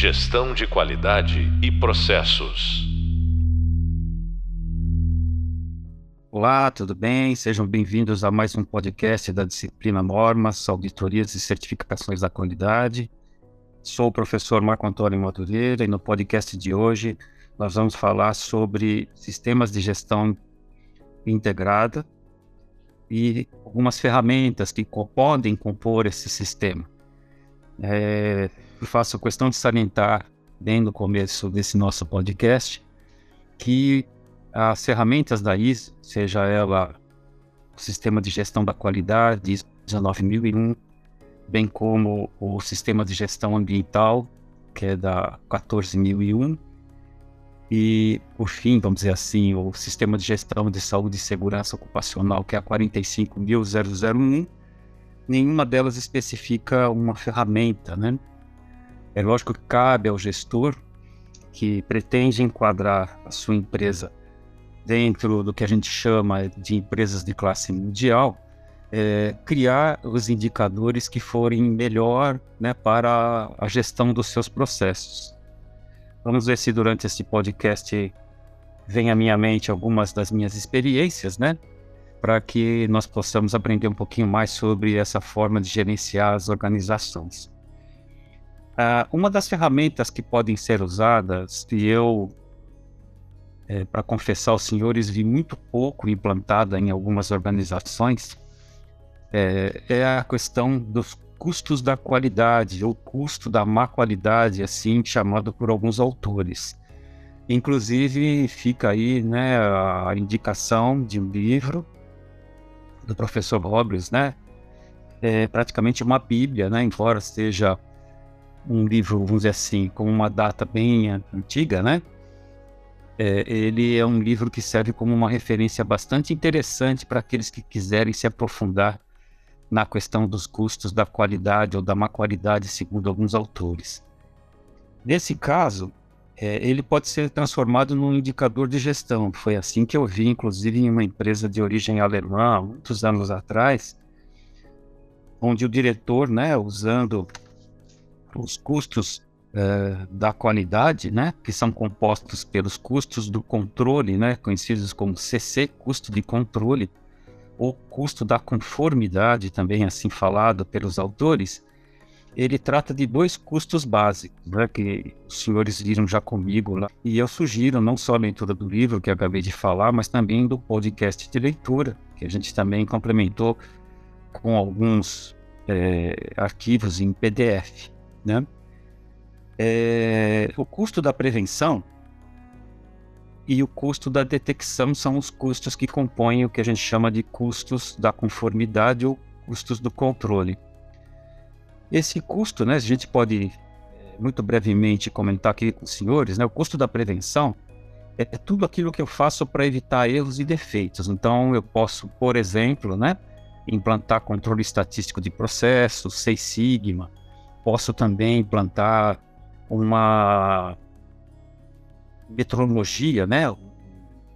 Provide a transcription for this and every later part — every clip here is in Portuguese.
Gestão de qualidade e processos. Olá, tudo bem? Sejam bem-vindos a mais um podcast da disciplina Normas, Auditorias e Certificações da Qualidade. Sou o professor Marco Antônio Madureira e no podcast de hoje nós vamos falar sobre sistemas de gestão integrada e algumas ferramentas que podem compor esse sistema. É, faço questão de salientar, bem no começo desse nosso podcast, que as ferramentas da ISO, seja ela o sistema de gestão da qualidade, ISO 19001, bem como o sistema de gestão ambiental, que é da 14001, e, por fim, vamos dizer assim, o sistema de gestão de saúde e segurança ocupacional, que é a 45001, nenhuma delas especifica uma ferramenta, né? É lógico que cabe ao gestor que pretende enquadrar a sua empresa dentro do que a gente chama de empresas de classe mundial, é, criar os indicadores que forem melhor né, para a gestão dos seus processos. Vamos ver se durante esse podcast vem à minha mente algumas das minhas experiências, né? Para que nós possamos aprender um pouquinho mais sobre essa forma de gerenciar as organizações. Uh, uma das ferramentas que podem ser usadas, e eu, é, para confessar aos senhores, vi muito pouco implantada em algumas organizações, é, é a questão dos custos da qualidade, ou custo da má qualidade, assim chamado por alguns autores. Inclusive, fica aí né, a indicação de um livro do professor Robles, né? É praticamente uma bíblia, né? Embora seja um livro, vamos dizer assim, com uma data bem antiga, né? É, ele é um livro que serve como uma referência bastante interessante para aqueles que quiserem se aprofundar na questão dos custos da qualidade ou da má qualidade, segundo alguns autores. Nesse caso, é, ele pode ser transformado num indicador de gestão. Foi assim que eu vi, inclusive, em uma empresa de origem alemã, muitos anos atrás, onde o diretor, né, usando os custos é, da qualidade, né, que são compostos pelos custos do controle, né, conhecidos como CC, custo de controle, o custo da conformidade, também assim falado pelos autores, ele trata de dois custos básicos, né, que os senhores viram já comigo lá. E eu sugiro não só a leitura do livro que acabei de falar, mas também do podcast de leitura, que a gente também complementou com alguns é, arquivos em PDF. Né? É, o custo da prevenção e o custo da detecção são os custos que compõem o que a gente chama de custos da conformidade ou custos do controle. Esse custo, né, a gente pode eh, muito brevemente comentar aqui com os senhores, né, o custo da prevenção é, é tudo aquilo que eu faço para evitar erros e defeitos. Então, eu posso, por exemplo, né, implantar controle estatístico de processos, Seis Sigma, posso também implantar uma metrologia, né?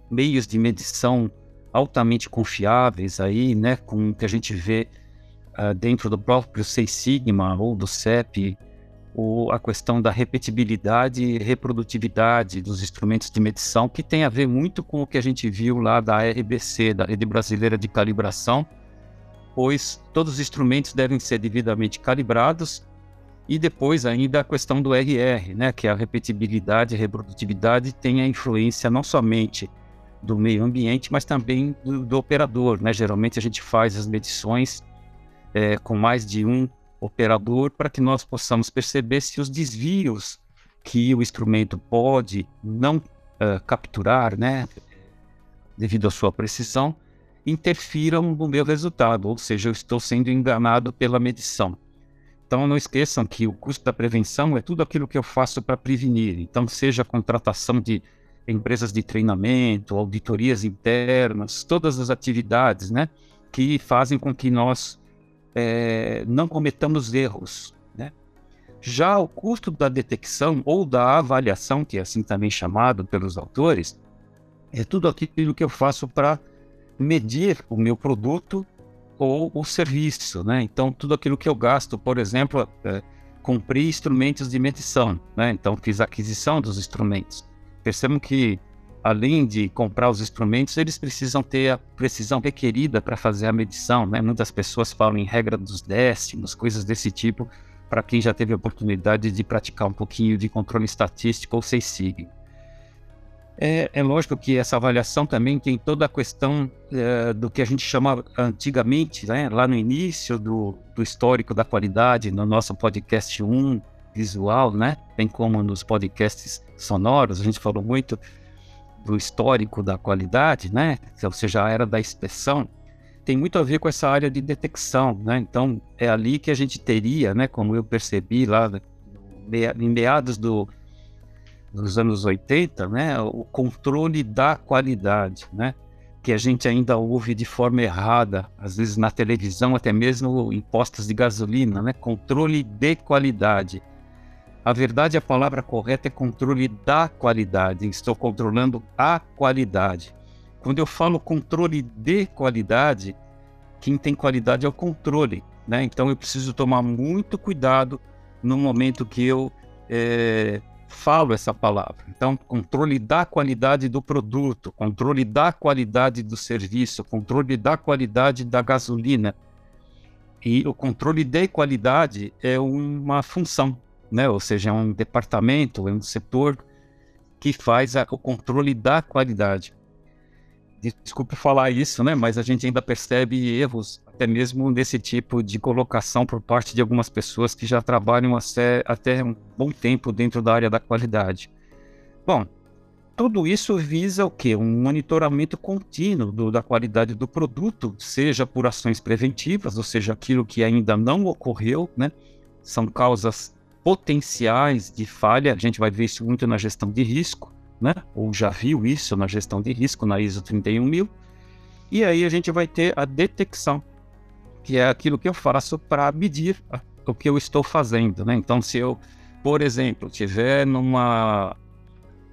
Meios de medição altamente confiáveis aí, né? Com o que a gente vê uh, dentro do próprio Seis Sigma ou do CEP, ou a questão da repetibilidade e reprodutividade dos instrumentos de medição, que tem a ver muito com o que a gente viu lá da RBC, da Rede Brasileira de Calibração, pois todos os instrumentos devem ser devidamente calibrados e depois ainda a questão do RR, né, que é a repetibilidade e reprodutividade tem a influência não somente do meio ambiente, mas também do, do operador. Né? Geralmente a gente faz as medições é, com mais de um operador para que nós possamos perceber se os desvios que o instrumento pode não uh, capturar, né, devido à sua precisão, interfiram no meu resultado, ou seja, eu estou sendo enganado pela medição. Então não esqueçam que o custo da prevenção é tudo aquilo que eu faço para prevenir. Então, seja a contratação de empresas de treinamento, auditorias internas, todas as atividades né, que fazem com que nós é, não cometamos erros. Né? Já o custo da detecção ou da avaliação, que é assim também chamado pelos autores, é tudo aquilo que eu faço para medir o meu produto ou o serviço, né? Então, tudo aquilo que eu gasto, por exemplo, é, comprei instrumentos de medição, né? Então fiz a aquisição dos instrumentos. Percebam que além de comprar os instrumentos, eles precisam ter a precisão requerida para fazer a medição, né? Muitas pessoas falam em regra dos décimos, coisas desse tipo, para quem já teve a oportunidade de praticar um pouquinho de controle estatístico ou seis sigma. É, é, lógico que essa avaliação também tem toda a questão é, do que a gente chamava antigamente, né, lá no início do, do, histórico da qualidade, no nosso podcast 1 visual, né, bem como nos podcasts sonoros, a gente falou muito do histórico da qualidade, né, ou seja, a era da inspeção, tem muito a ver com essa área de detecção, né, então é ali que a gente teria, né, como eu percebi lá em meados do dos anos 80, né, o controle da qualidade, né, que a gente ainda ouve de forma errada, às vezes na televisão, até mesmo em postos de gasolina, né, controle de qualidade. A verdade, a palavra correta é controle da qualidade. Estou controlando a qualidade. Quando eu falo controle de qualidade, quem tem qualidade é o controle, né? Então eu preciso tomar muito cuidado no momento que eu é, falo essa palavra. Então, controle da qualidade do produto, controle da qualidade do serviço, controle da qualidade da gasolina. E o controle de qualidade é uma função, né? ou seja, é um departamento, é um setor que faz a, o controle da qualidade. Desculpe falar isso, né? mas a gente ainda percebe erros até mesmo nesse tipo de colocação por parte de algumas pessoas que já trabalham até um bom tempo dentro da área da qualidade. Bom, tudo isso visa o quê? Um monitoramento contínuo do, da qualidade do produto, seja por ações preventivas, ou seja, aquilo que ainda não ocorreu, né? São causas potenciais de falha, a gente vai ver isso muito na gestão de risco, né? Ou já viu isso na gestão de risco na ISO 31000. E aí a gente vai ter a detecção que é aquilo que eu faço para medir o que eu estou fazendo, né? Então, se eu, por exemplo, tiver numa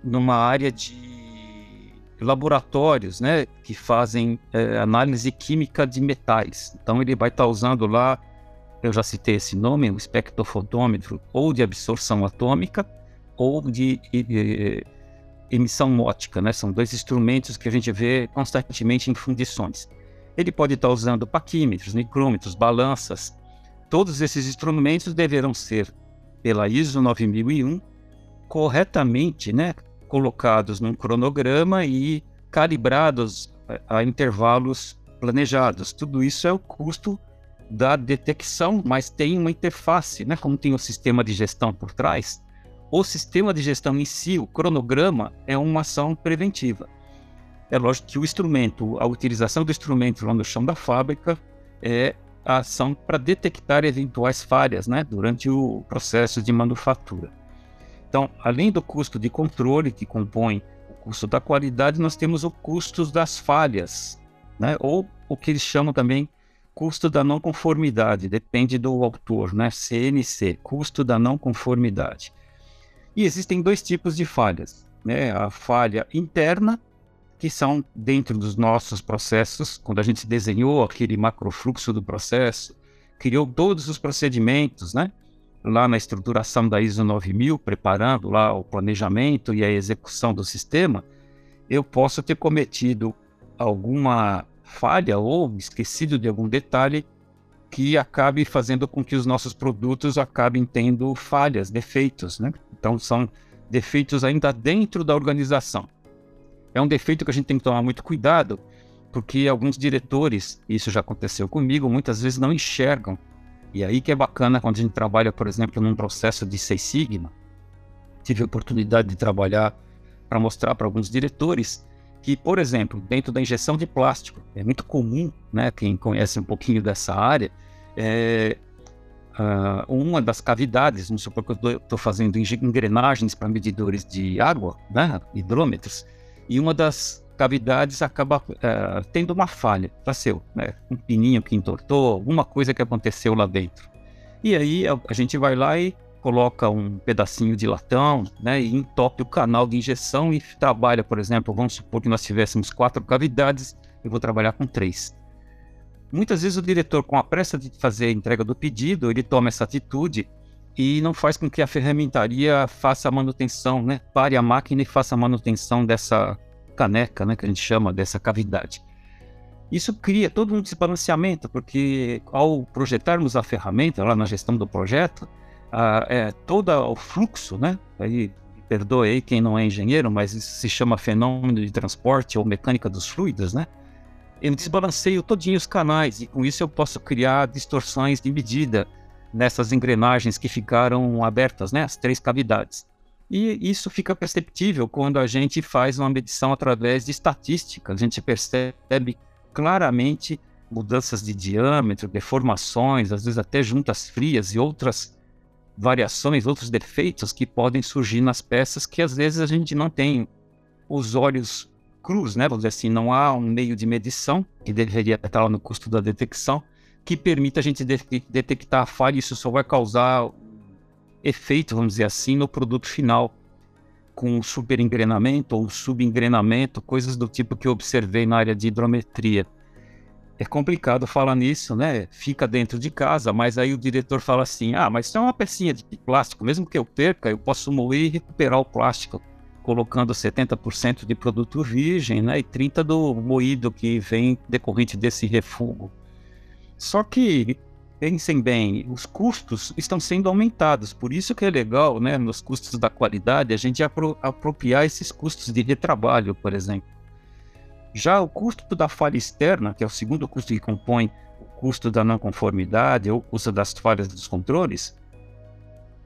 numa área de laboratórios, né, que fazem é, análise química de metais, então ele vai estar tá usando lá, eu já citei esse nome, o espectrofotômetro, ou de absorção atômica, ou de, de emissão ótica, né? São dois instrumentos que a gente vê constantemente em fundições. Ele pode estar usando paquímetros, micrômetros, balanças. Todos esses instrumentos deverão ser, pela ISO 9001, corretamente né, colocados num cronograma e calibrados a, a intervalos planejados. Tudo isso é o custo da detecção, mas tem uma interface, né? Como tem o sistema de gestão por trás, o sistema de gestão em si, o cronograma, é uma ação preventiva. É lógico que o instrumento, a utilização do instrumento lá no chão da fábrica é a ação para detectar eventuais falhas né, durante o processo de manufatura. Então, além do custo de controle que compõe o custo da qualidade, nós temos o custo das falhas, né, ou o que eles chamam também custo da não conformidade, depende do autor, né, CNC, custo da não conformidade. E existem dois tipos de falhas, né, a falha interna que são dentro dos nossos processos, quando a gente desenhou aquele macrofluxo do processo, criou todos os procedimentos, né? Lá na estruturação da ISO 9000, preparando lá o planejamento e a execução do sistema, eu posso ter cometido alguma falha ou esquecido de algum detalhe que acabe fazendo com que os nossos produtos acabem tendo falhas, defeitos, né? Então são defeitos ainda dentro da organização. É um defeito que a gente tem que tomar muito cuidado, porque alguns diretores, isso já aconteceu comigo, muitas vezes não enxergam. E aí que é bacana quando a gente trabalha, por exemplo, num processo de Seis Sigma. Tive a oportunidade de trabalhar para mostrar para alguns diretores que, por exemplo, dentro da injeção de plástico, é muito comum, né, quem conhece um pouquinho dessa área, é, uh, uma das cavidades, vamos supor que eu estou fazendo engrenagens para medidores de água, né, hidrômetros, e uma das cavidades acaba é, tendo uma falha, nasceu, né? um pininho que entortou, alguma coisa que aconteceu lá dentro. E aí a, a gente vai lá e coloca um pedacinho de latão né, e entope o canal de injeção e trabalha, por exemplo, vamos supor que nós tivéssemos quatro cavidades, eu vou trabalhar com três. Muitas vezes o diretor, com a pressa de fazer a entrega do pedido, ele toma essa atitude e não faz com que a ferramentaria faça a manutenção, né? Pare a máquina e faça a manutenção dessa caneca, né? Que a gente chama dessa cavidade. Isso cria todo um desbalanceamento, porque ao projetarmos a ferramenta lá na gestão do projeto, a, é, todo o fluxo, né? Aí, perdoe aí quem não é engenheiro, mas isso se chama fenômeno de transporte ou mecânica dos fluidos, né? Eu desbalanceio todinho os canais e com isso eu posso criar distorções de medida nessas engrenagens que ficaram abertas, né? As três cavidades. E isso fica perceptível quando a gente faz uma medição através de estatística. A gente percebe claramente mudanças de diâmetro, deformações, às vezes até juntas frias e outras variações, outros defeitos que podem surgir nas peças que às vezes a gente não tem os olhos crus, né? Vamos dizer assim, não há um meio de medição que deveria estar no custo da detecção que permita a gente de detectar a falha. Isso só vai causar efeito, vamos dizer assim, no produto final, com superengrenamento ou subengrenamento, coisas do tipo que eu observei na área de hidrometria. É complicado falar nisso, né? Fica dentro de casa, mas aí o diretor fala assim: ah, mas isso é uma pecinha de plástico, mesmo que eu perca, eu posso moer e recuperar o plástico, colocando 70% de produto virgem né, e 30% do moído que vem decorrente desse refugo. Só que, pensem bem, os custos estão sendo aumentados, por isso que é legal, né, nos custos da qualidade, a gente apro apropriar esses custos de retrabalho, por exemplo. Já o custo da falha externa, que é o segundo custo que compõe o custo da não conformidade ou o custo das falhas dos controles,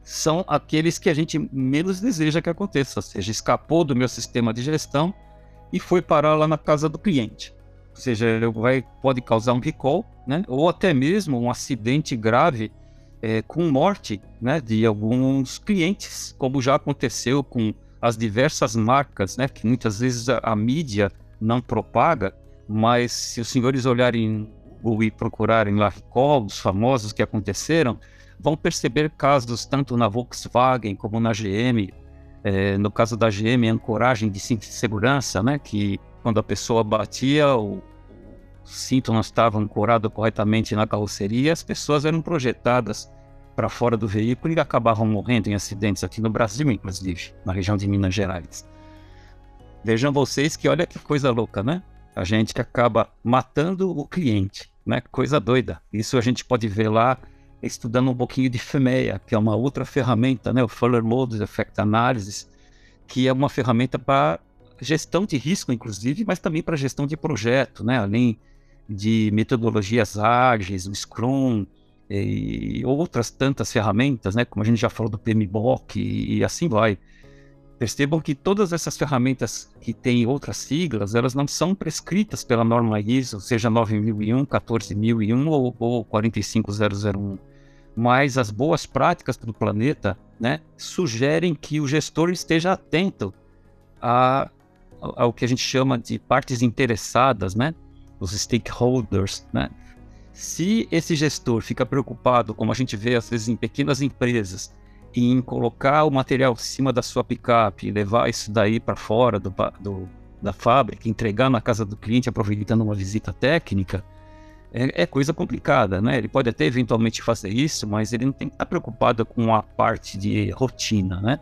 são aqueles que a gente menos deseja que aconteça, ou seja, escapou do meu sistema de gestão e foi parar lá na casa do cliente. Ou seja, vai, pode causar um recall, né? ou até mesmo um acidente grave é, com morte né, de alguns clientes, como já aconteceu com as diversas marcas, né, que muitas vezes a, a mídia não propaga, mas se os senhores olharem e procurarem lá recalls famosos que aconteceram, vão perceber casos tanto na Volkswagen como na GM. É, no caso da GM, ancoragem de cinto de segurança, né, que quando a pessoa batia, o cinto não estava ancorado corretamente na carroceria, as pessoas eram projetadas para fora do veículo e acabavam morrendo em acidentes aqui no Brasil, inclusive, na região de Minas Gerais. Vejam vocês que olha que coisa louca, né? A gente acaba matando o cliente, né? Coisa doida. Isso a gente pode ver lá estudando um pouquinho de FEMEA, que é uma outra ferramenta, né? O Fuller Mode Effect Analysis, que é uma ferramenta para gestão de risco, inclusive, mas também para gestão de projeto, né? Além de metodologias ágeis, o Scrum e outras tantas ferramentas, né? Como a gente já falou do PMBOK e assim vai. Percebam que todas essas ferramentas que têm outras siglas, elas não são prescritas pela norma ISO, seja 9001, 14001 ou, ou 45001. Mas as boas práticas do planeta né, sugerem que o gestor esteja atento a, ao que a gente chama de partes interessadas, né, os stakeholders. Né? Se esse gestor fica preocupado, como a gente vê às vezes em pequenas empresas, em colocar o material em cima da sua picape, levar isso daí para fora do, do, da fábrica, entregar na casa do cliente, aproveitando uma visita técnica, é, é, coisa complicada, né? Ele pode até eventualmente fazer isso, mas ele não tem que estar preocupado com a parte de rotina, né?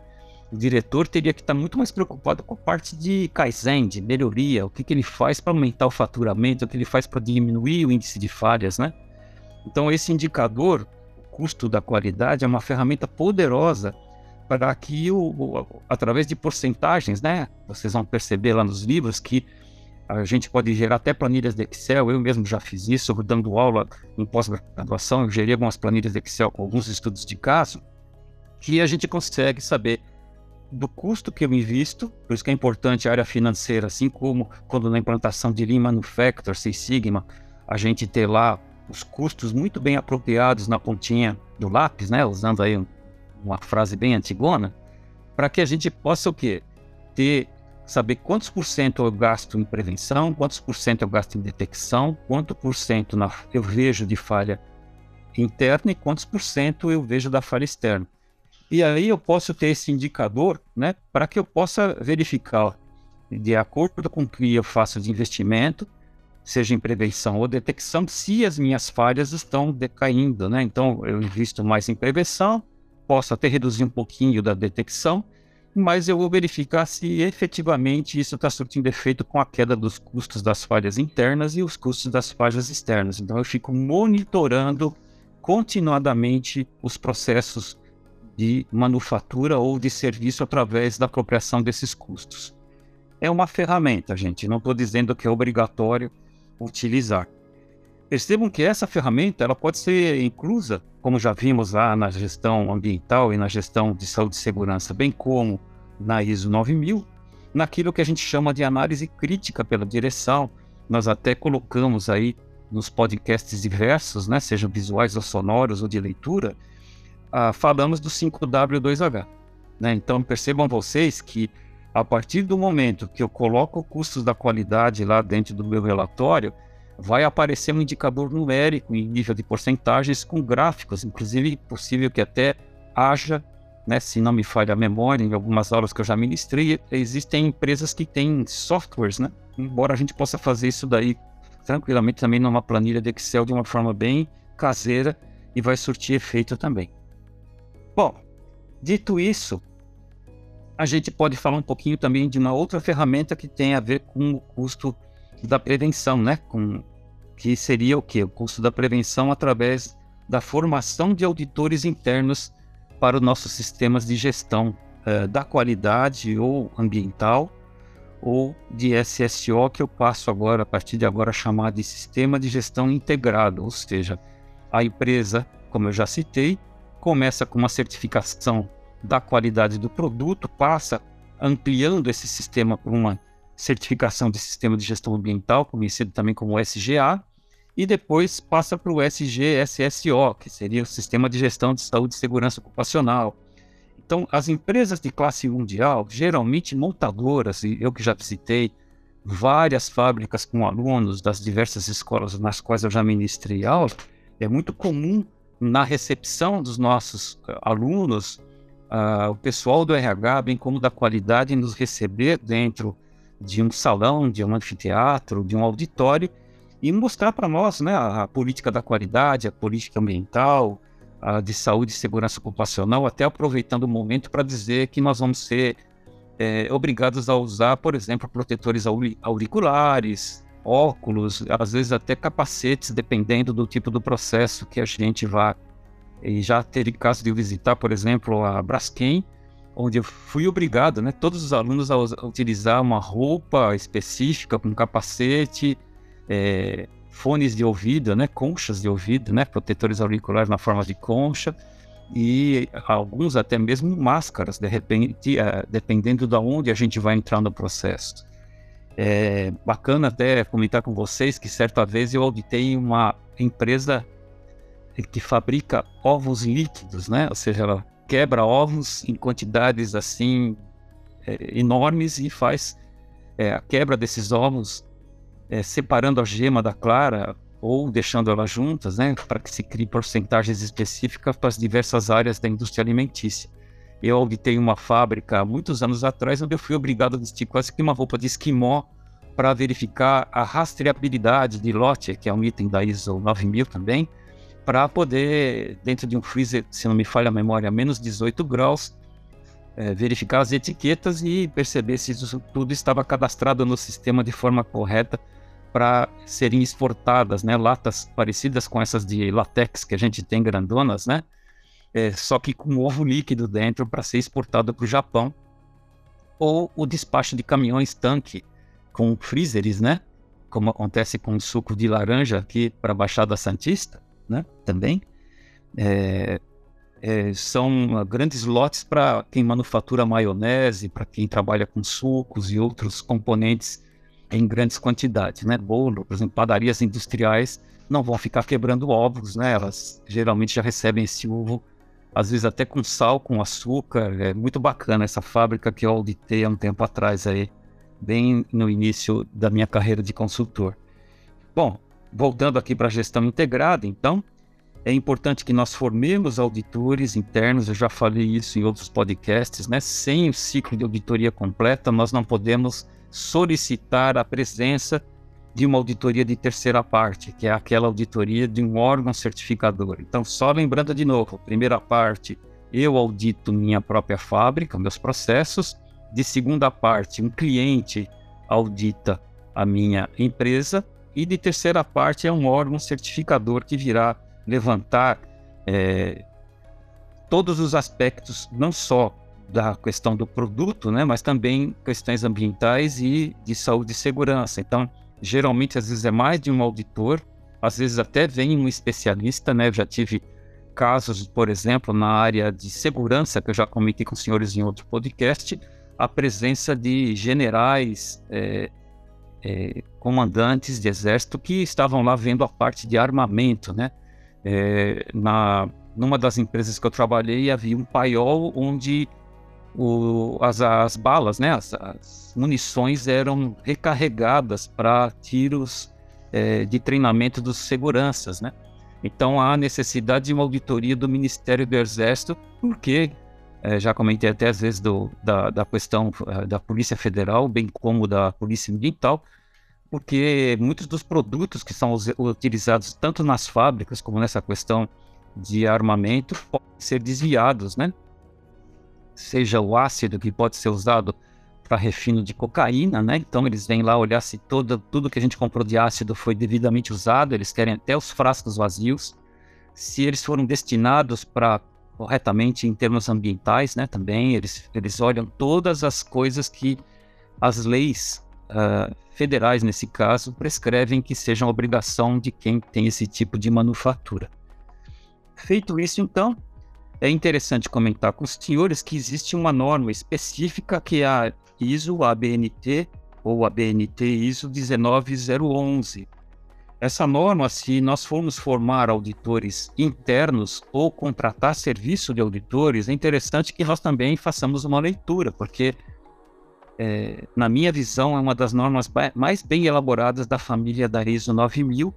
O diretor teria que estar muito mais preocupado com a parte de Kaizen, de melhoria, o que, que ele faz para aumentar o faturamento, o que ele faz para diminuir o índice de falhas, né? Então, esse indicador custo da qualidade é uma ferramenta poderosa para que, o, o, através de porcentagens, né? Vocês vão perceber lá nos livros que a gente pode gerar até planilhas de Excel. Eu mesmo já fiz isso, dando aula em pós-graduação. Eu gerei algumas planilhas de Excel com alguns estudos de caso, que a gente consegue saber do custo que eu invisto, por isso que é importante a área financeira, assim como quando na implantação de Lean Manufacturing, Six Sigma, a gente ter lá os custos muito bem apropriados na pontinha do lápis, né? Usando aí uma frase bem antigona, para que a gente possa o quê? Ter saber quantos por cento eu gasto em prevenção, quantos por cento eu gasto em detecção, quanto por cento eu vejo de falha interna e quantos por cento eu vejo da falha externa. E aí eu posso ter esse indicador, né, para que eu possa verificar de acordo com o que eu faço de investimento, seja em prevenção ou detecção, se as minhas falhas estão decaindo, né? Então, eu invisto mais em prevenção, posso até reduzir um pouquinho da detecção, mas eu vou verificar se efetivamente isso está surtindo efeito com a queda dos custos das falhas internas e os custos das falhas externas. Então eu fico monitorando continuadamente os processos de manufatura ou de serviço através da apropriação desses custos. É uma ferramenta, gente, não estou dizendo que é obrigatório utilizar. Percebam que essa ferramenta ela pode ser inclusa, como já vimos lá na gestão ambiental e na gestão de saúde e segurança, bem como na ISO 9000, naquilo que a gente chama de análise crítica pela direção. Nós até colocamos aí nos podcasts diversos, né, sejam visuais ou sonoros ou de leitura, ah, falamos do 5W2H. Né? Então percebam vocês que a partir do momento que eu coloco custos da qualidade lá dentro do meu relatório, vai aparecer um indicador numérico em nível de porcentagens com gráficos, inclusive possível que até haja, né, se não me falha a memória, em algumas aulas que eu já ministrei, existem empresas que têm softwares, né? Embora a gente possa fazer isso daí tranquilamente também numa planilha de Excel de uma forma bem caseira e vai surtir efeito também. Bom, dito isso, a gente pode falar um pouquinho também de uma outra ferramenta que tem a ver com o custo da prevenção, né? Com, que seria o quê? O custo da prevenção através da formação de auditores internos para os nossos sistemas de gestão eh, da qualidade ou ambiental ou de SSO, que eu passo agora, a partir de agora, a chamar de Sistema de Gestão Integrado, ou seja, a empresa, como eu já citei, começa com uma certificação da qualidade do produto, passa ampliando esse sistema para uma certificação de sistema de gestão ambiental, conhecido também como SGA, e depois passa para o SGSSO, que seria o Sistema de Gestão de Saúde e Segurança Ocupacional. Então, as empresas de classe mundial, geralmente montadoras, e eu que já visitei várias fábricas com alunos das diversas escolas nas quais eu já ministrei aula, é muito comum na recepção dos nossos eh, alunos, uh, o pessoal do RH, bem como da qualidade, nos receber dentro de um salão, de um anfiteatro, de um auditório e mostrar para nós né, a, política da qualidade, a política ambiental, a de saúde e segurança ocupacional, até aproveitando o momento para dizer que nós vamos ser é, obrigados a usar, por exemplo, protetores auriculares, óculos, às vezes até capacetes, dependendo do tipo do processo que a gente vá. E já teve caso de visitar, por exemplo, a Braskem, onde eu fui obrigado, né, todos os alunos a, utilizar uma roupa específica com capacete, é, fones de ouvido, né, conchas de ouvido, né, protetores auriculares na forma de concha e alguns até mesmo máscaras, de repente, é, dependendo de onde a gente vai entrar no processo. É bacana até comentar com vocês que certa vez eu auditei uma empresa que fabrica ovos líquidos, né? Ou seja, ela quebra ovos em quantidades assim é, enormes e faz é, a quebra desses ovos é, separando a gema da clara ou deixando elas juntas, né, para que se crie porcentagens específicas para as diversas áreas da indústria alimentícia. Eu auditei uma fábrica muitos anos atrás onde eu fui obrigado a vestir quase que uma roupa de esquimó para verificar a rastreabilidade de lote, que é um item da ISO 9000 também, para poder, dentro de um freezer, se não me falha a memória, menos 18 graus, é, verificar as etiquetas e perceber se isso tudo estava cadastrado no sistema de forma correta para serem exportadas, né, latas parecidas com essas de latex que a gente tem grandonas, né, é, só que com ovo líquido dentro para ser exportado para o Japão, ou o despacho de caminhões tanque com freezers, né, como acontece com o suco de laranja aqui para a Baixada Santista, né? Também. É, é, são grandes lotes para quem manufatura maionese, para quem trabalha com sucos e outros componentes em grandes quantidades, né? Bolo, por exemplo, padarias industriais não vão ficar quebrando ovos, né? Elas geralmente já recebem esse ovo, às vezes até com sal, com açúcar. É muito bacana essa fábrica que eu auditei há um tempo atrás aí, bem no início da minha carreira de consultor. Bom, voltando aqui para a gestão integrada, então, é importante que nós formemos auditores internos, eu já falei isso em outros podcasts, né? Sem o ciclo de auditoria completa, nós não podemos solicitar a presença de uma auditoria de terceira parte, que é aquela auditoria de um órgão certificador. Então, só lembrando de novo, primeira parte, eu audito minha própria fábrica, meus processos. De segunda parte, um cliente audita a minha empresa. E de terceira parte, é um órgão certificador que virá levantar é, todos os aspectos, não só da questão do produto, né, mas também questões ambientais e de saúde e segurança. Então, geralmente, às vezes é mais de um auditor, às vezes até vem um especialista, né? Eu já tive casos, por exemplo, na área de segurança, que eu já comentei com os senhores em outro podcast, a presença de generais, é, é, comandantes de exército que estavam lá vendo a parte de armamento, né? É, na, numa das empresas que eu trabalhei havia um paiol onde o, as, as, balas, né, as, as, munições eram recarregadas para tiros é, de treinamento dos seguranças, né? Então há necessidade de uma auditoria do Ministério do Exército, porque é, já comentei até às vezes do, da, da, questão é, da Polícia Federal, bem como da Polícia Ambiental, porque muitos dos produtos que são utilizados tanto nas fábricas como nessa questão de armamento podem ser desviados, né? Seja o ácido que pode ser usado para refino de cocaína, né? Então eles vêm lá olhar se todo, tudo que a gente comprou de ácido foi devidamente usado, eles querem até os frascos vazios, se eles foram destinados para corretamente em termos ambientais, né? Também eles, eles olham todas as coisas que as leis uh, federais, nesse caso, prescrevem que sejam obrigação de quem tem esse tipo de manufatura. Feito isso, então, é interessante comentar com os senhores que existe uma norma específica que é a ISO ABNT ou ABNT ISO 19011. Essa norma, se nós formos formar auditores internos ou contratar serviço de auditores, é interessante que nós também façamos uma leitura, porque, é, na minha visão, é uma das normas mais bem elaboradas da família da ISO 9000.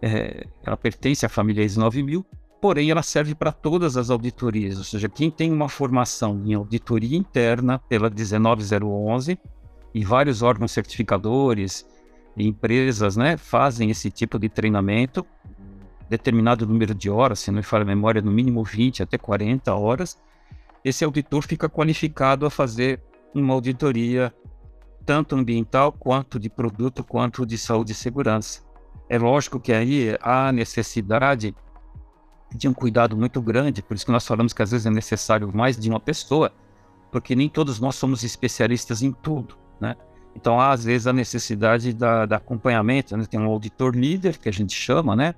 É, ela pertence à família ISO 9000, porém ela serve para todas as auditorias, ou seja, quem tem uma formação em auditoria interna pela 19011 e vários órgãos certificadores empresas, né, fazem esse tipo de treinamento, determinado número de horas, se não me falha a memória, no mínimo 20 até 40 horas, esse auditor fica qualificado a fazer uma auditoria tanto ambiental quanto de produto quanto de saúde e segurança. É lógico que aí há necessidade de um cuidado muito grande, por isso que nós falamos que às vezes é necessário mais de uma pessoa, porque nem todos nós somos especialistas em tudo, né? Então há às vezes a necessidade da, da acompanhamento, né? Tem um auditor líder que a gente chama, né?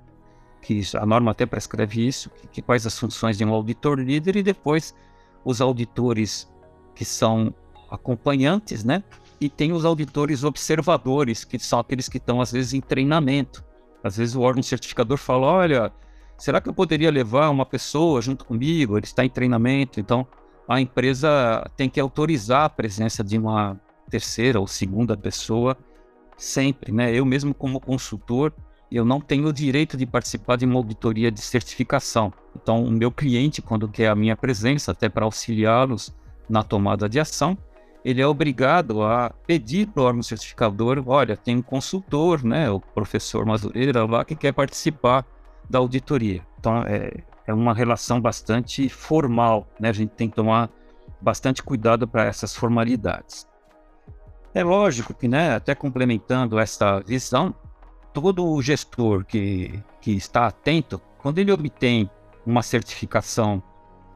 Que a norma até prescreve isso, que, que quais as funções de um auditor líder e depois os auditores que são acompanhantes, né? E tem os auditores observadores, que são aqueles que estão às vezes em treinamento. Às vezes o órgão certificador fala, olha, será que eu poderia levar uma pessoa junto comigo? Ele está em treinamento, então a empresa tem que autorizar a presença de uma terceira ou segunda pessoa sempre, né? Eu mesmo como consultor, eu não tenho o direito de participar de uma auditoria de certificação. Então, o meu cliente, quando quer a minha presença, até para auxiliá-los na tomada de ação, ele é obrigado a pedir para o órgão certificador, olha, tem um consultor, né, o professor Madureira lá, que quer participar da auditoria. Então, é, é uma relação bastante formal, né? A gente tem que tomar bastante cuidado para essas formalidades. É lógico que, né, até complementando essa visão, todo gestor que, que está atento, quando ele obtém uma certificação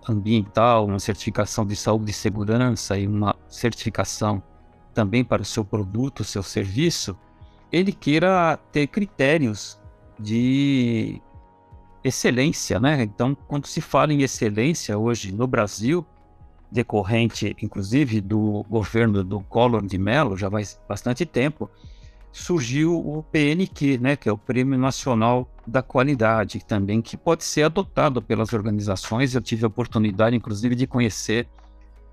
ambiental, uma certificação de saúde e segurança e uma certificação também para o seu produto, seu serviço, ele queira ter critérios de excelência, né? Então, quando se fala em excelência hoje no Brasil, decorrente inclusive do governo do Collor de Mello, já faz bastante tempo, surgiu o PNQ, né, que é o Prêmio Nacional da Qualidade, também que pode ser adotado pelas organizações. Eu tive a oportunidade, inclusive, de conhecer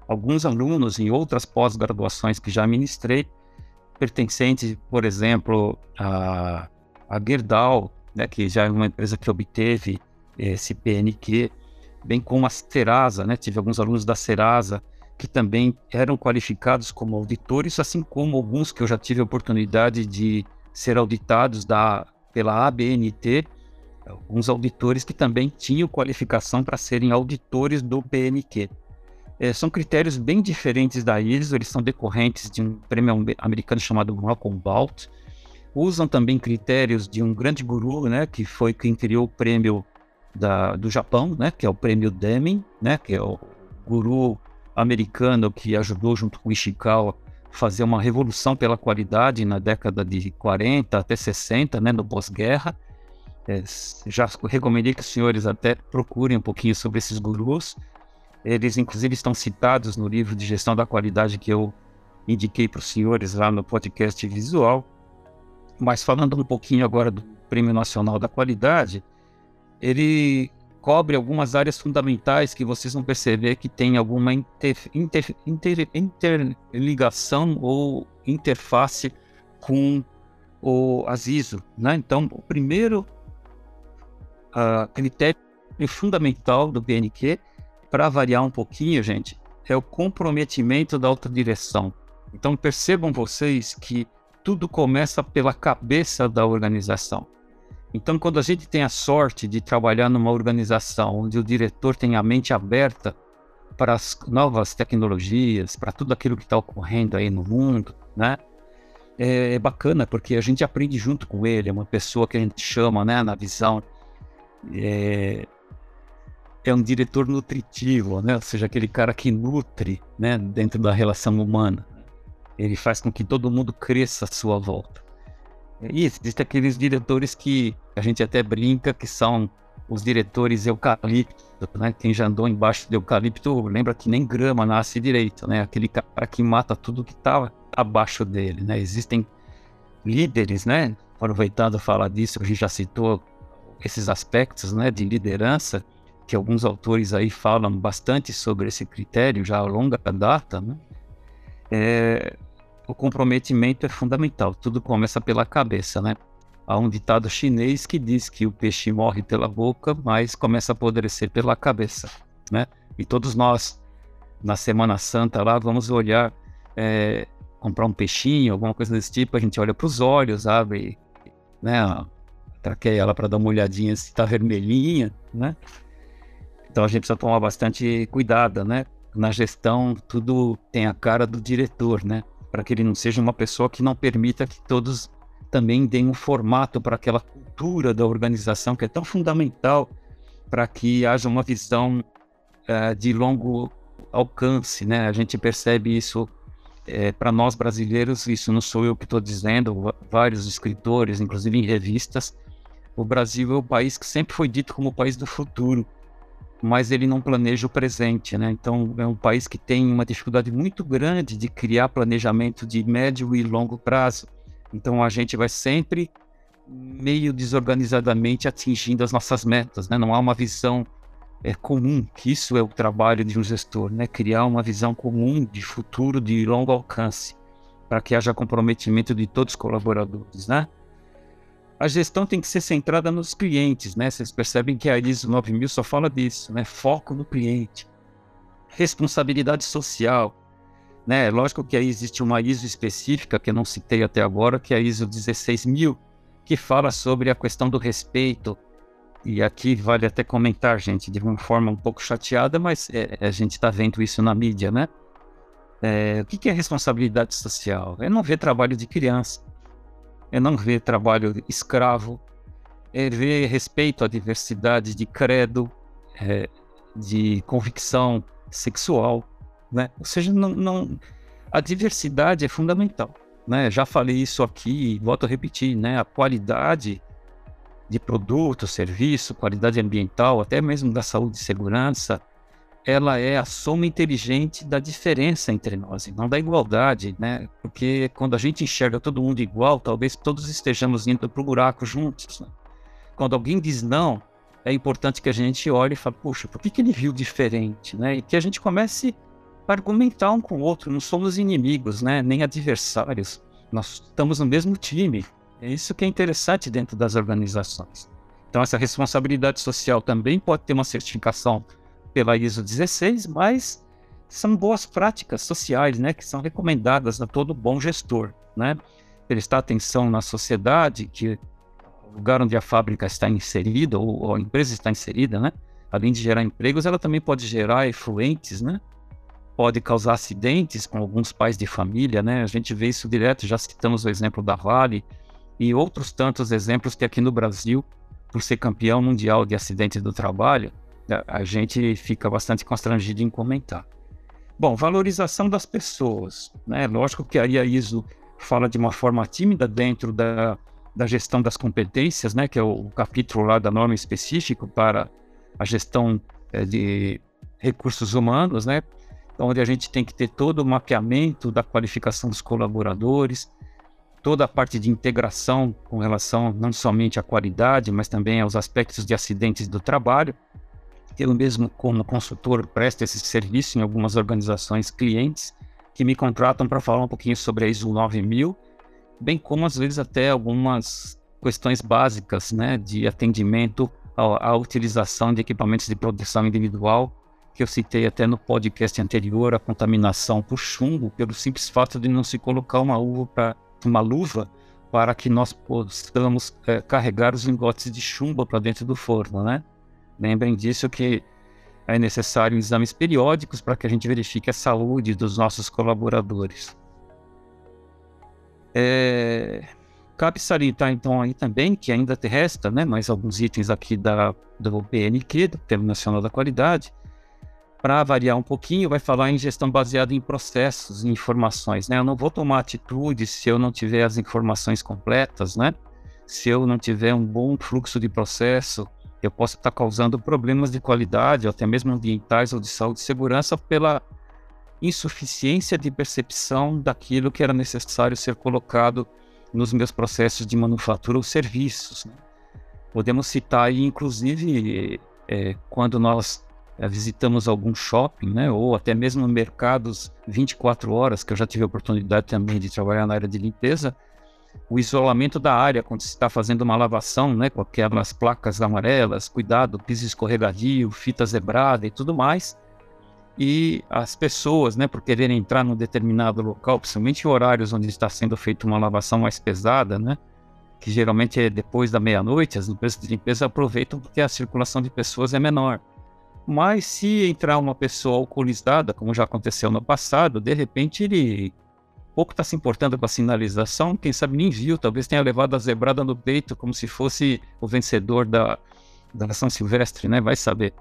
alguns alunos em outras pós-graduações que já ministrei, pertencentes, por exemplo, a, a Gerdau, né, que já é uma empresa que obteve esse PNQ, bem como a Serasa, né, tive alguns alunos da Serasa que também eram qualificados como auditores, assim como alguns que eu já tive a oportunidade de ser auditados da, pela ABNT, alguns auditores que também tinham qualificação para serem auditores do PNQ. É, são critérios bem diferentes da ISO, eles são decorrentes de um prêmio americano chamado Malcolm Balt. Usam também critérios de um grande guru, né, que foi quem criou o prêmio da, do Japão, né, que é o prêmio Deming, né, que é o guru americano que ajudou junto com Ishikawa fazer uma revolução pela qualidade na década de 40 até 60, né, no pós-guerra. É, já recomendei que os senhores até procurem um pouquinho sobre esses gurus. Eles, inclusive, estão citados no livro de gestão da qualidade que eu indiquei para os senhores lá no podcast visual. Mas falando um pouquinho agora do Prêmio Nacional da Qualidade, ele cobre algumas áreas fundamentais que vocês vão perceber que tem alguma inter, inter, inter, interligação ou interface com o, as ISO. Né? Então, o primeiro uh, critério fundamental do BNQ para variar um pouquinho, gente, é o comprometimento da autodireção. Então percebam vocês que tudo começa pela cabeça da organização. Então, quando a gente tem a sorte de trabalhar numa organização onde o diretor tem a mente aberta para as novas tecnologias, para tudo aquilo que está ocorrendo aí no mundo, né? É, é, bacana porque a gente aprende junto com ele. É uma pessoa que a gente chama, né, na visão é, é um diretor nutritivo, né? Ou seja, aquele cara que nutre, né, dentro da relação humana. Ele faz com que todo mundo cresça à sua volta. E existem aqueles diretores que a gente até brinca que são os diretores eucalipto, né? Quem já andou embaixo do eucalipto lembra que nem grama nasce direito, né? Aquele cara que mata tudo que está abaixo dele, né? Existem líderes, né? Aproveitando falar disso, a gente já citou esses aspectos, né, de liderança que alguns autores aí falam bastante sobre esse critério já a longa data, né? É, o comprometimento é fundamental. Tudo começa pela cabeça, né? Há um ditado chinês que diz que o peixe morre pela boca, mas começa a apodrecer pela cabeça, né? E todos nós, na Semana Santa lá, vamos olhar, é, comprar um peixinho, alguma coisa desse tipo, a gente olha para os olhos, abre, né? Traqueia lá para dar uma olhadinha se está vermelhinha, né? Então a gente precisa tomar bastante cuidado, né? Na gestão, tudo tem a cara do diretor, né? Para que ele não seja uma pessoa que não permita que todos também deem um formato para aquela cultura da organização que é tão fundamental para que haja uma visão uh, de longo alcance, né? A gente percebe isso é, para nós brasileiros, isso não sou eu que estou dizendo, vários escritores, inclusive em revistas, o Brasil é o país que sempre foi dito como o país do futuro mas ele não planeja o presente, né? Então é um país que tem uma dificuldade muito grande de criar planejamento de médio e longo prazo. Então a gente vai sempre meio desorganizadamente atingindo as nossas metas, né? Não há uma visão é, comum, que isso é o trabalho de um gestor, né? Criar uma visão comum de futuro de longo alcance, para que haja comprometimento de todos os colaboradores, né? A gestão tem que ser centrada nos clientes, né? Vocês percebem que a ISO 9000 só fala disso, né? Foco no cliente. Responsabilidade social, né? Lógico que aí existe uma ISO específica que eu não citei até agora, que é a ISO 16000, que fala sobre a questão do respeito. E aqui vale até comentar, gente, de uma forma um pouco chateada, mas é, a gente está vendo isso na mídia, né? É, o que é responsabilidade social? É não ver trabalho de criança é não ver trabalho escravo, é ver respeito à diversidade de credo, é, de convicção sexual, né? Ou seja, não, não, a diversidade é fundamental, né? Já falei isso aqui volto a repetir, né? A qualidade de produto, serviço, qualidade ambiental, até mesmo da saúde e segurança, ela é a soma inteligente da diferença entre nós, e não da igualdade, né? Porque quando a gente enxerga todo mundo igual, talvez todos estejamos indo para o buraco juntos. Né? Quando alguém diz não, é importante que a gente olhe e fale, puxa, por que, que ele viu diferente, né? E que a gente comece a argumentar um com o outro, não somos inimigos, né? Nem adversários, nós estamos no mesmo time. É isso que é interessante dentro das organizações. Então essa responsabilidade social também pode ter uma certificação pela ISO 16, mas são boas práticas sociais, né, que são recomendadas a todo bom gestor, né? Prestar atenção na sociedade, que lugar onde a fábrica está inserida ou, ou a empresa está inserida, né? Além de gerar empregos, ela também pode gerar efluentes, né? Pode causar acidentes com alguns pais de família, né? A gente vê isso direto, já citamos o exemplo da Vale e outros tantos exemplos que aqui no Brasil, por ser campeão mundial de acidentes do trabalho, a gente fica bastante constrangido em comentar. Bom, valorização das pessoas. Né? Lógico que aí a ISO fala de uma forma tímida dentro da, da gestão das competências, né? que é o, capítulo lá da norma específico para a gestão é, de recursos humanos, né? onde a gente tem que ter todo o mapeamento da qualificação dos colaboradores, toda a parte de integração com relação não somente à qualidade, mas também aos aspectos de acidentes do trabalho. Eu mesmo, como consultor, presto esse serviço em algumas organizações clientes que me contratam para falar um pouquinho sobre a ISO 9000, bem como às vezes até algumas questões básicas né, de atendimento à, à utilização de equipamentos de proteção individual, que eu citei até no podcast anterior, a contaminação por chumbo, pelo simples fato de não se colocar uma, uva pra, uma luva para que nós possamos é, carregar os lingotes de chumbo para dentro do forno, né? Lembrem disso que é necessário exames periódicos para que a gente verifique a saúde dos nossos colaboradores. É... Cabe salientar então aí também que ainda resta, né, mais alguns itens aqui da, do PNQ, do Termo Nacional da Qualidade, para variar um pouquinho, vai falar em gestão baseada em processos e informações, né? Eu não vou tomar atitude se eu não tiver as informações completas, né? Se eu não tiver um bom fluxo de processo, eu posso estar causando problemas de qualidade, ou até mesmo ambientais ou de saúde e segurança, pela insuficiência de percepção daquilo que era necessário ser colocado nos meus processos de manufatura ou serviços. Né? Podemos citar aí, inclusive, é, quando nós é, visitamos algum shopping, né, ou até mesmo mercados 24 horas, que eu já tive a oportunidade também de trabalhar na área de limpeza, o isolamento da área quando se está fazendo uma lavação, né, com aquelas placas amarelas, cuidado, piso escorregadio, fita zebrada e tudo mais. E as pessoas, né, por quererem entrar num determinado local, principalmente em horários onde está sendo feita uma lavação mais pesada, né, que geralmente é depois da meia-noite, as empresas de limpeza aproveitam porque a circulação de pessoas é menor. Mas se entrar uma pessoa alcoolizada, como já aconteceu no passado, de repente ele pouco está se importando com a sinalização, quem sabe nem viu, talvez tenha levado a zebrada no peito como se fosse o vencedor da, da Nação Silvestre, né? Vai saber.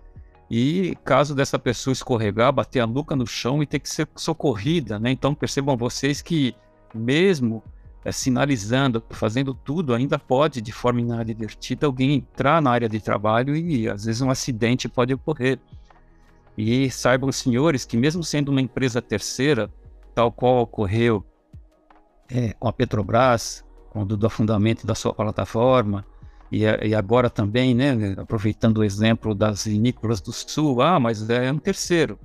E caso dessa pessoa escorregar, bater a nuca no chão e ter que ser socorrida, né? Então percebam vocês que mesmo é, sinalizando, fazendo tudo, ainda pode, de forma inadvertida, alguém entrar na área de trabalho e às vezes um acidente pode ocorrer. E saibam, senhores, que mesmo sendo uma empresa terceira, tal qual ocorreu é, com a Petrobras, quando do afundamento da sua plataforma, e, e, agora também, né, aproveitando o exemplo das vinícolas do Sul, ah, mas é um terceiro.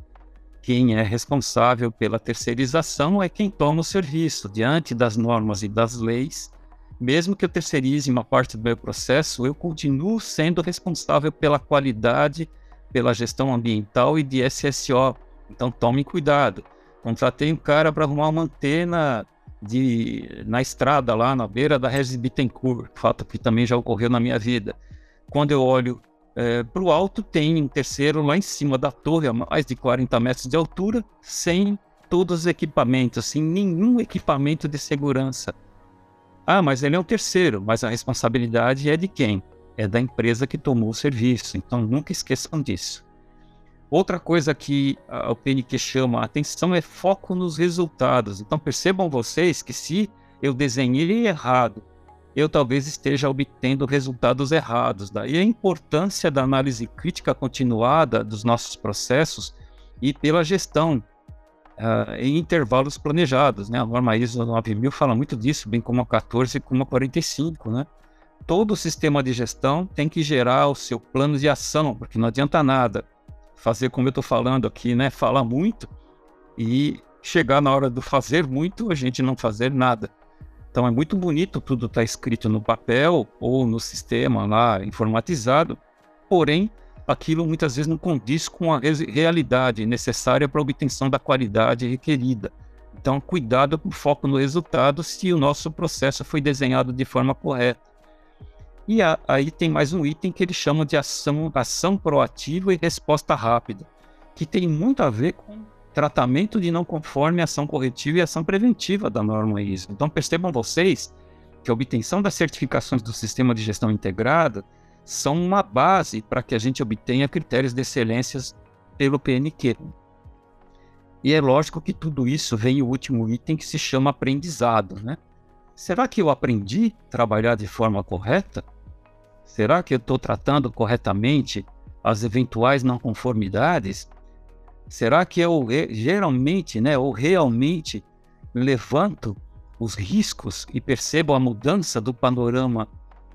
Quem é responsável pela terceirização é quem toma o serviço, diante das normas e das leis. Mesmo que eu terceirize uma parte do meu processo, eu continuo sendo responsável pela qualidade, pela gestão ambiental e de SSO. Então tomem cuidado. Contratei um cara para arrumar uma antena de, na estrada lá na beira da Regis Bittencourt, fato que também já ocorreu na minha vida. Quando eu olho é, para o alto, tem um terceiro lá em cima da torre, a mais de 40 metros de altura, sem todos os equipamentos, sem nenhum equipamento de segurança. Ah, mas ele é um terceiro, mas a responsabilidade é de quem? É da empresa que tomou o serviço, então nunca esqueçam disso. Outra coisa que o PNQ chama a atenção é foco nos resultados. Então percebam vocês que se eu desenhei errado, eu talvez esteja obtendo resultados errados. Daí a importância da análise crítica continuada dos nossos processos e pela gestão uh, em intervalos planejados. Né? A norma ISO 9000 fala muito disso, bem como a 14 e como a 45. Né? Todo sistema de gestão tem que gerar o seu plano de ação, porque não adianta nada fazer como eu estou falando aqui, né? Falar muito e chegar na hora do fazer muito, a gente não fazer nada. Então é muito bonito tudo estar tá escrito no papel ou no sistema lá informatizado, porém aquilo muitas vezes não condiz com a realidade necessária para a obtenção da qualidade requerida. Então, cuidado com o foco no resultado se o nosso processo foi desenhado de forma correta. E a, aí tem mais um item que ele chama de ação, ação proativa e resposta rápida, que tem muito a ver com tratamento de não conforme, ação corretiva e ação preventiva da norma ISO. Então percebam vocês que a obtenção das certificações do sistema de gestão integrada são uma base para que a gente obtenha critérios de excelência pelo PNQ. E é lógico que tudo isso vem o último item que se chama aprendizado, né? Será que eu aprendi a trabalhar de forma correta? Será que eu estou tratando corretamente as eventuais não conformidades? Será que eu geralmente, né, ou realmente levanto os riscos e percebo a mudança do panorama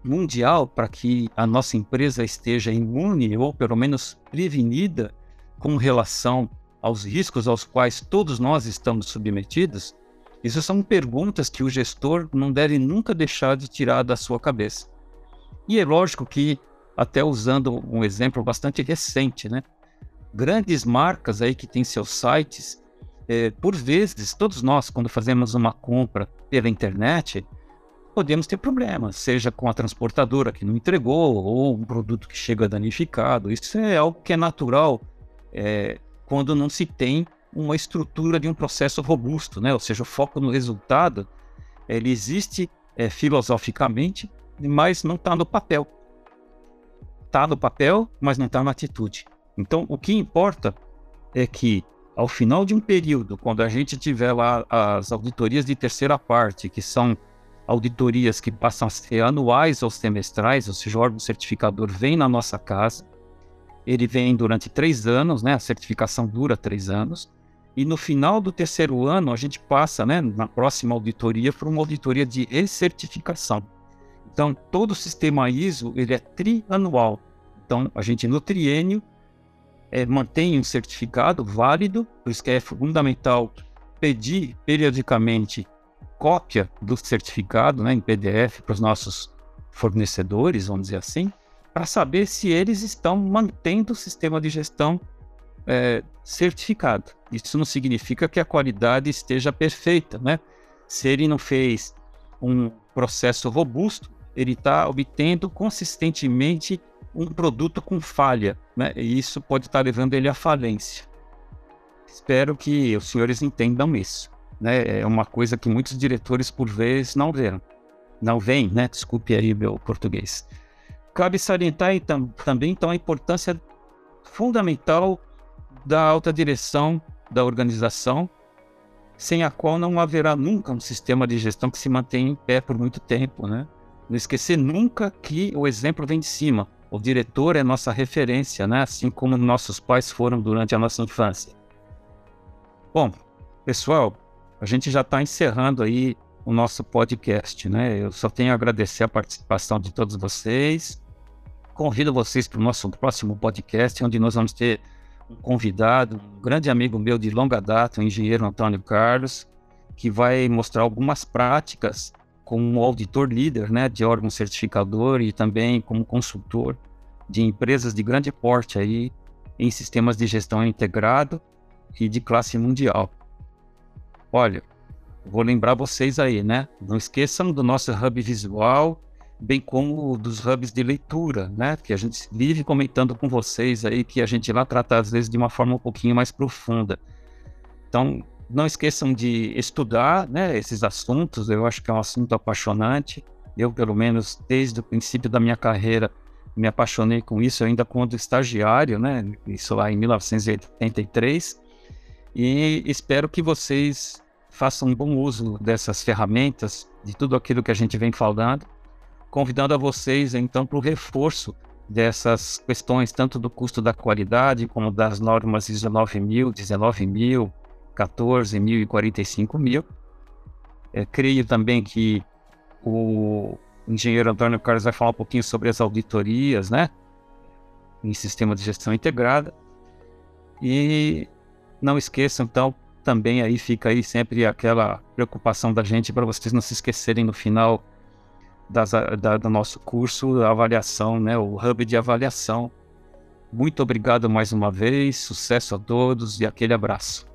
mundial para que a nossa empresa esteja imune ou pelo menos prevenida com relação aos riscos aos quais todos nós estamos submetidos? Isso são perguntas que o gestor não deve nunca deixar de tirar da sua cabeça. E é lógico que, até usando um exemplo bastante recente, né? Grandes marcas aí que têm seus sites é, por vezes, todos nós, quando fazemos uma compra pela internet, podemos ter problemas, seja com a transportadora que não entregou, ou um produto que chega danificado. Isso é algo que é natural é, quando não se tem uma estrutura de um processo robusto, né? ou seja, o foco no resultado ele existe é, filosoficamente, mas não está no papel. Está no papel, mas não está na atitude. Então, o que importa é que ao final de um período, quando a gente tiver lá as auditorias de terceira parte, que são auditorias que passam a ser anuais ou semestrais, ou seja, o órgão certificador vem na nossa casa, ele vem durante três anos, né? A certificação dura três anos, e no final do terceiro ano a gente passa, né, na próxima auditoria, para uma auditoria de recertificação. Então, todo o sistema ISO ele é trianual. Então, a gente no triênio é, mantém um certificado válido, por isso que é fundamental pedir periodicamente cópia do certificado né, em PDF para os nossos fornecedores, vamos dizer assim, para saber se eles estão mantendo o sistema de gestão é, certificado. Isso não significa que a qualidade esteja perfeita, né? Se ele não fez um processo robusto, ele está obtendo consistentemente um produto com falha, né? E isso pode estar levando ele à falência. Espero que os senhores entendam isso, né? É uma coisa que muitos diretores por vezes não veem, não veem, né? Desculpe aí meu português. Cabe salientar então, também então a importância fundamental da alta direção da organização, sem a qual não haverá nunca um sistema de gestão que se mantenha em pé por muito tempo, né? Não esquecer nunca que o exemplo vem de cima. O diretor é nossa referência, né? assim como nossos pais foram durante a nossa infância. Bom, pessoal, a gente já está encerrando aí o nosso podcast, né? Eu só tenho a agradecer a participação de todos vocês. Convido vocês para o nosso próximo podcast, onde nós vamos ter um convidado, um grande amigo meu de longa data, o engenheiro Antônio Carlos, que vai mostrar algumas práticas como auditor líder né, de órgão certificador e também como consultor de empresas de grande porte aí em sistemas de gestão integrado e de classe mundial. Olha, vou lembrar vocês aí, né? Não esqueçam do nosso hub visual, bem como dos hubs de leitura, né? Que a gente vive comentando com vocês aí, que a gente lá trata às vezes de uma forma um pouquinho mais profunda. Então, não esqueçam de estudar né, esses assuntos, eu acho que é um assunto apaixonante. Eu, pelo menos, desde o princípio da minha carreira, me apaixonei com isso, ainda quando estagiário, né? Isso lá em 1983. E espero que vocês façam um bom uso dessas ferramentas, de tudo aquilo que a gente vem falando, convidando a vocês, então, para o reforço dessas questões, tanto do custo da qualidade, como das normas ISO 9000, 19000, 14 mil e 45 mil. É, creio também que o engenheiro Antônio Carlos vai falar um pouquinho sobre as auditorias, né? Em sistema de gestão integrada. E não esqueçam, então, também aí fica aí sempre aquela preocupação da gente para vocês não se esquecerem no final das, da, do nosso curso, a avaliação, né? O hub de avaliação. Muito obrigado mais uma vez, sucesso a todos e aquele abraço.